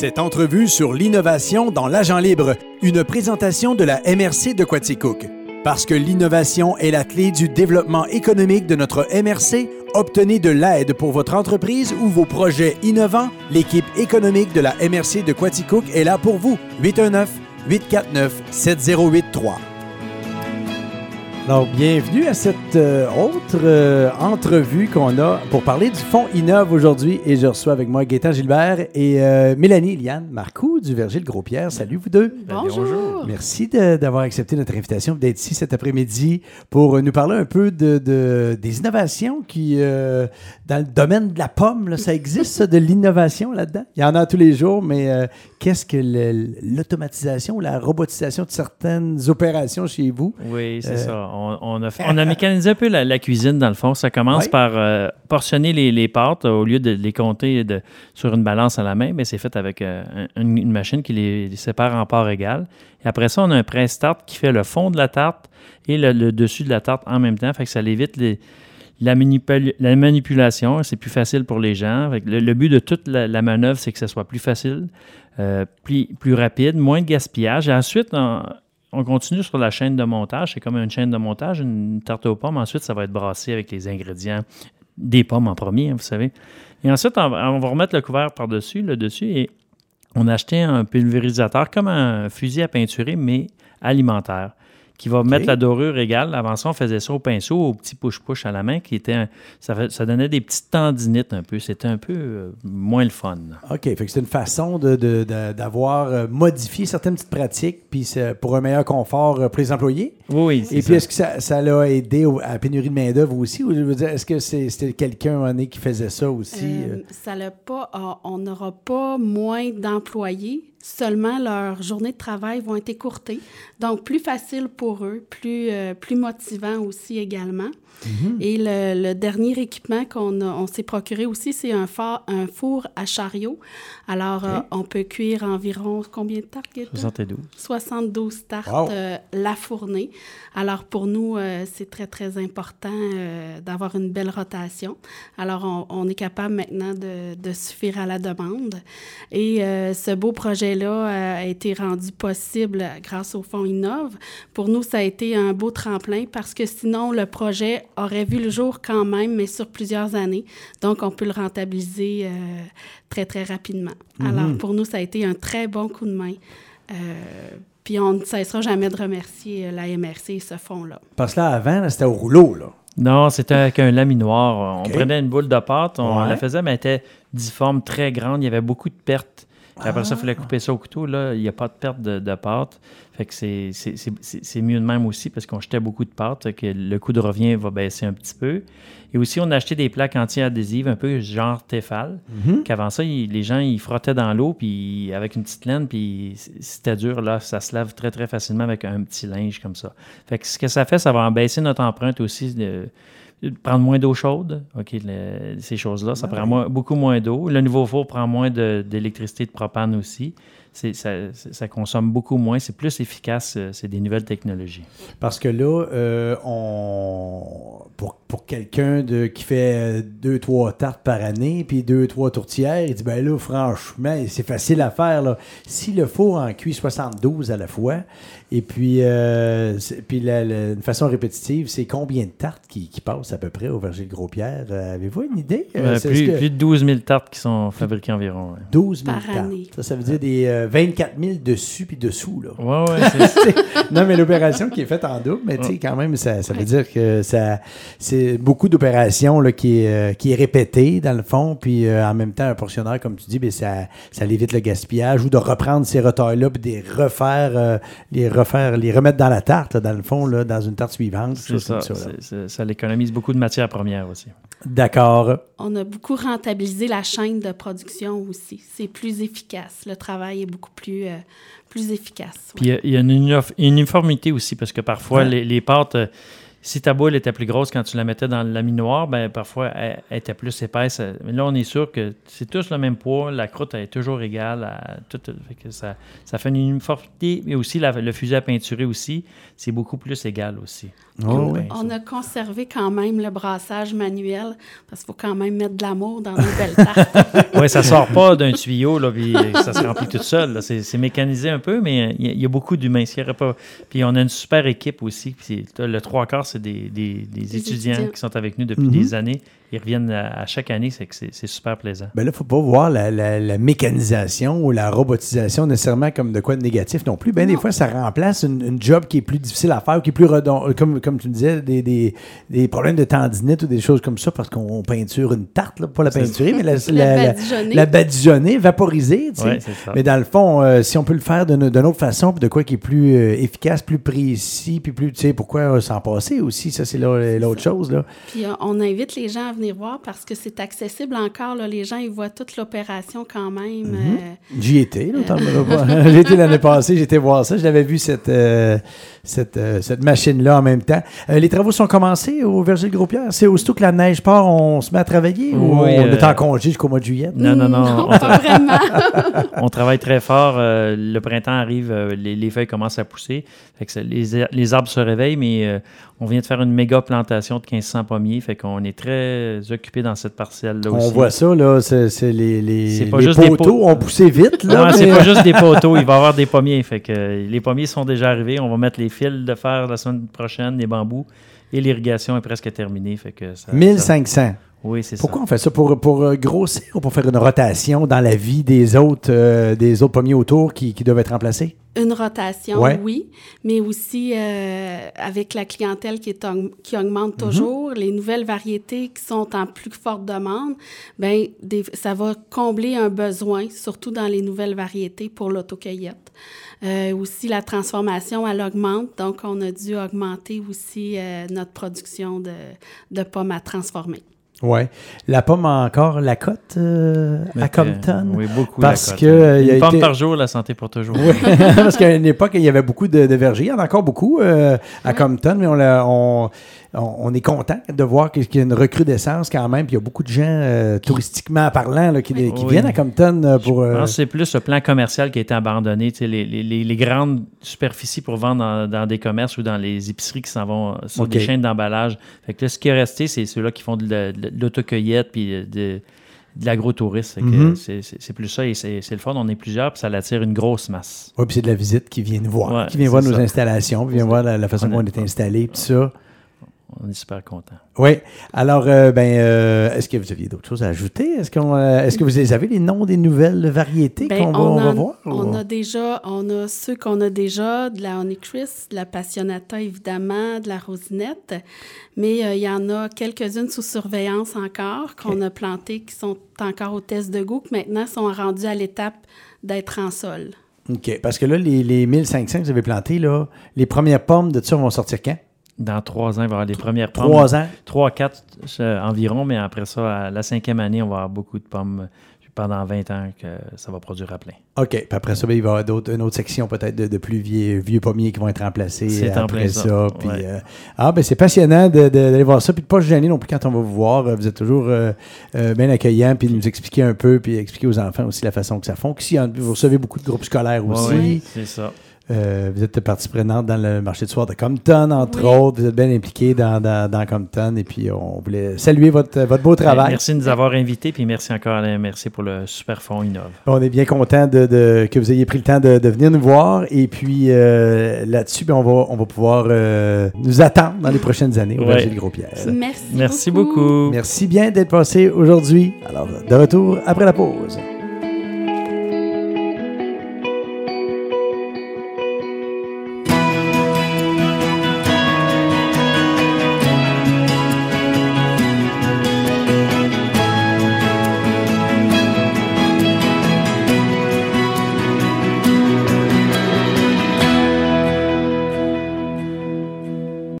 Cette entrevue sur l'innovation dans l'agent libre, une présentation de la MRC de Quaticook. Parce que l'innovation est la clé du développement économique de notre MRC, obtenez de l'aide pour votre entreprise ou vos projets innovants. L'équipe économique de la MRC de Quaticook est là pour vous. 819 849 7083. Alors, bienvenue à cette euh, autre euh, entrevue qu'on a pour parler du Fonds Innove aujourd'hui. Et je reçois avec moi Gaétan Gilbert et euh, Mélanie Liane Marcoux du Verger le Gros-Pierre. Salut vous deux. Bonjour. Merci d'avoir accepté notre invitation, d'être ici cet après-midi pour nous parler un peu de, de- des innovations qui, euh, dans le domaine de la pomme, là, ça existe, ça, de l'innovation là-dedans? Il y en a tous les jours, mais euh, qu'est-ce que l'automatisation ou la robotisation de certaines opérations chez vous? Oui, c'est Euh, ça. On, on a, fait- on a mécanisé un peu la, la cuisine, dans le fond. Ça commence par euh, portionner les, les pâtes au lieu de les compter de- sur une balance à la main, mais c'est fait avec euh, un- une, une machine qui les, les sépare en parts égales. Et après ça, on a un presse-tarte qui fait le fond de la tarte et le, le dessus de la tarte en même temps. Fait que ça évite les- la, manipul- la manipulation. C'est plus facile pour les gens. Le, but de toute la, manœuvre, c'est que ce soit plus facile, euh, plus, rapide, moins de gaspillage. Et ensuite, on, on continue sur la chaîne de montage. C'est comme une chaîne de montage, une tarte aux pommes. Ensuite, ça va être brassé avec les ingrédients des pommes en premier, hein, vous savez. Et ensuite, on va, on va remettre le couvert par-dessus, le dessus, et on a acheté un pulvérisateur comme un fusil à peinturer, mais alimentaire, qui va mettre la dorure égale. Avant ça, on faisait ça au pinceau, au petit push-push à la main, qui était, un- ça, donnait des petites tendinites un peu. C'était un peu euh, moins le fun. OK, fait que c'est une façon de- de- de- d'avoir euh, modifié certaines petites pratiques puis pour un meilleur confort euh, pour les employés? Oui, Et puis, est-ce que ça, ça l'a aidé au- à la pénurie de main-d'œuvre aussi? Ou je veux dire, est-ce que c'est- c'était quelqu'un donné qui faisait ça aussi? Euh, euh? ça l'a pas, ah, on n'aura pas moins d'employés, seulement leurs journées de travail vont être écourtées. Donc, plus facile pour eux, plus, euh, plus motivant aussi également. Et le, le dernier équipement qu'on a- on s'est procuré aussi, c'est un, un four à chariot. Alors, euh, on peut cuire environ combien de tartes? Gaëtan? 72. 72 tartes Wow. euh, la fournée. Alors pour nous, euh, c'est très, très important euh, d'avoir une belle rotation. Alors on, on est capable maintenant de, de suffire à la demande. Et euh, ce beau projet-là a été rendu possible grâce au Fonds Innove. Pour nous, ça a été un beau tremplin parce que sinon, le projet aurait vu le jour quand même, mais sur plusieurs années. Donc, on peut le rentabiliser très, très rapidement. Alors, pour nous, ça a été un très bon coup de main. Euh, puis on ne cessera jamais de remercier euh, la MRC et ce fonds-là. Parce que là, avant, c'était au rouleau, là. Non, c'était avec un laminoir. On prenait une boule de pâte, on Ouais. la faisait, mais elle était difforme, très grande. Il y avait beaucoup de pertes. Après ça, il fallait couper ça au couteau. Là, il n'y a pas de perte de, de pâte. Fait que c'est- c'est c'est- c'est- c'est mieux de même aussi parce qu'on jetait beaucoup de pâte, que le coût de revient va baisser un petit peu. Et aussi, on a acheté des plaques anti-adhésives, un peu genre Tefal, qu'avant ça, il- les gens, ils frottaient dans l'eau puis avec une petite laine, puis c'était dur, là, ça se lave très, très facilement avec un petit linge comme ça. Fait que ce que ça fait, ça va en baisser notre empreinte aussi de prendre moins d'eau chaude, OK, le- ces choses-là, ça prend moins- beaucoup moins d'eau. Le nouveau four prend moins de- d'électricité de, propane aussi. C'est- Ça, ça consomme beaucoup moins, c'est plus efficace, euh, c'est des nouvelles technologies. Parce que là, euh, on, pour, pour quelqu'un de, qui fait euh, deux, trois tartes par année, puis deux, trois tourtières, il dit, ben là, franchement, c'est facile à faire. Là. Si le four en cuit 72 à la fois, et puis, euh, puis la, la- une façon répétitive, c'est combien de tartes qui, qui passent à peu près au Verger de Gros-Pierre? Euh, Avez-vous une idée? Euh, Euh, plus, est-ce que- plus de 12 000 tartes qui sont fabriquées environ. ouais. 12 000 Par tartes. année. Ça, ça veut dire des euh, 24 000 dessus puis dessous. Là. Ouais, ouais, c'est- non, mais l'opération qui est faite en double, mais tu sais, quand même, ça, ça veut dire que ça, c'est beaucoup d'opérations là, qui, euh, qui est répétée, dans le fond, puis euh, en même temps, un portionneur, comme tu dis, ben, ça, ça évite le gaspillage ou de reprendre ces retards-là puis de les refaire, euh, les refaire, les remettre dans la tarte, là, dans le fond, là, dans une tarte suivante. c'est ça. c'est- ça l'économise beaucoup de matières premières aussi. D'accord. On a beaucoup rentabilisé la chaîne de production aussi. C'est plus efficace. Le travail est beaucoup plus, euh, plus efficace. Puis il y a- il y, a une unif- uniformité aussi, parce que parfois, Ouais. les, les pâtes, euh, si ta boule était plus grosse quand tu la mettais dans le laminoir, ben parfois elle, était plus épaisse. Mais là, on est sûr que c'est tous le même poids, la croûte est toujours égale. À tout, que ça, ça fait une uniformité, mais aussi le fusil à peinturer aussi, c'est beaucoup plus égal aussi. Oh, on, a conservé quand même le brassage manuel parce qu'il faut quand même mettre de l'amour dans nos belles tartes. oui, ça sort pas d'un tuyau, là, puis ça se remplit tout seul. C'est mécanisé un peu, mais il y, a beaucoup d'humains. Pas... Puis on a une super équipe aussi. Puis le trois quarts, c'est des, étudiants, qui sont avec nous depuis mhm. des années ils reviennent à, chaque année, c'est que c'est super plaisant. Ben là, il ne faut pas voir la, mécanisation ou la robotisation nécessairement comme de quoi de négatif non plus. Ben des fois, ça remplace une, job qui est plus difficile à faire, qui est plus redondant, euh, comme, comme tu disais, des, des, des, problèmes de tendinite ou des choses comme ça, parce qu'on peinture une tarte, là, pas la peinturer, mais la, la, la, badigeonnée, vaporisée. Tu sais. mais dans le fond, euh, si on peut le faire d'une autre façon, de quoi qui est plus euh, efficace, plus précis, puis plus, tu sais, pourquoi s'en passer aussi, ça c'est l'autre chose. Là. Puis on invite les gens à venir voir parce que c'est accessible encore. Là. Les gens, ils voient toute l'opération quand même. Mhm. Euh, J'y étais, euh, J'y étais l'année passée, j'étais voir ça. J'avais vu cette, euh, cette, cette machine-là en même temps. les travaux sont commencés au Verger de Gros-Pierre. C'est aussitôt que la neige part, on se met à travailler ou on est en congé jusqu'au mois de juillet? Non, non, non. non pas vraiment. on travaille très fort. le printemps arrive, les, feuilles commencent à pousser. Fait que les, les, arbres se réveillent, mais on vient de faire une méga plantation de 1500 pommiers. Fait qu'on est très occupés dans cette parcelle-là aussi. On voit ça, là. C'est les, les, poteaux ont poussé vite, là. Non, c'est pas juste des poteaux. Il va y avoir des pommiers. Fait que les pommiers sont déjà arrivés. On va mettre les fils de fer la semaine prochaine, les bambous. Et l'irrigation est presque terminée. Fait que 1500. Oui, c'est ça. Pourquoi on fait ça? Pour, pour euh, grossir ou pour faire une rotation dans la vie des autres, euh, des autres pommiers autour qui, qui doivent être remplacés? Une rotation, oui, mais aussi euh, avec la clientèle qui, est qui augmente mhm. toujours, les nouvelles variétés qui sont en plus forte demande, ben ça va combler un besoin, surtout dans les nouvelles variétés pour l'autocueillette. Euh, aussi, la transformation, elle augmente, donc on a dû augmenter aussi euh, notre production de, de pommes à transformer. Oui. La pomme a encore la cote euh, à Compton? oui, beaucoup. Parce que. Une pomme par jour, la santé pour toujours. Oui, parce qu'à une époque, il y avait beaucoup de, vergers. Il y en a encore beaucoup euh, à Compton, mais on, on, on, est content de voir qu'il y a une recrudescence quand même. Puis il y a beaucoup de gens, euh, touristiquement parlant, qui, viennent à Compton euh, pour. Je pense que c'est plus le plan commercial qui a été abandonné. Les, les, les, grandes superficies pour vendre dans, des commerces ou dans les épiceries qui s'en vont sont des chaînes d'emballage. Fait que ce qui est resté, c'est ceux-là qui font de, l'autocueillette puis de, de l'agrotourisme. Mhm. C'est plus ça et c'est le fun. On est plusieurs, puis ça attire une grosse masse. Oui, puis c'est de la visite qui vient voir, qui vient voir nos installations, qui vient voir la, façon dont on est installé, tout ça on est super content. Oui. Alors, euh, ben, euh, est-ce que vous aviez d'autres choses à ajouter? Est-ce, qu'on, euh, est-ce que vous avez les noms des nouvelles variétés ben, qu'on va, voir? On a déjà, on a ceux qu'on a déjà, de la Onychris, de la Passionata, évidemment, de la Rosinette, mais il y en a quelques-unes sous surveillance encore qu'on a plantées qui sont encore au test de goût, qui maintenant sont rendues à l'étape d'être en sol. OK. Parce que là, les, les 1500 que vous avez plantées, là, les premières pommes de ça vont sortir quand? Dans trois ans, il va y avoir les premières pommes. Trois ans? Trois, quatre euh, environ, mais après ça, à la cinquième année, on va avoir beaucoup de pommes pendant 20 ans que ça va produire à plein. OK. Puis après ça, ben, il va y avoir une autre section peut-être de, plus vieux, vieux, pommiers qui vont être remplacés après ça. Puis, euh, ah, ben c'est passionnant d'aller voir ça. Puis de ne pas se gêner non plus quand on va vous voir. Vous êtes toujours euh, bien accueillant. Puis de nous expliquer un peu. Puis expliquer aux enfants aussi la façon que ça fonctionne. Vous recevez beaucoup de groupes scolaires aussi. Oui, c'est ça. Euh, vous êtes partie prenante dans le marché de soir de Compton, entre autres. Vous êtes bien impliqué dans, dans, Compton. Et puis, on voulait saluer votre, votre beau travail. Merci de nous avoir invités. Puis, merci encore, Alain. Merci pour le super fond Innove. On est bien content de, que vous ayez pris le temps de, venir nous voir. Et puis, euh, là-dessus, ben, on, va, on va pouvoir euh, nous attendre dans les prochaines années au ouais. de Gros-Pierre. Merci. Merci beaucoup. Merci bien d'être passé aujourd'hui. Alors, de retour après la pause.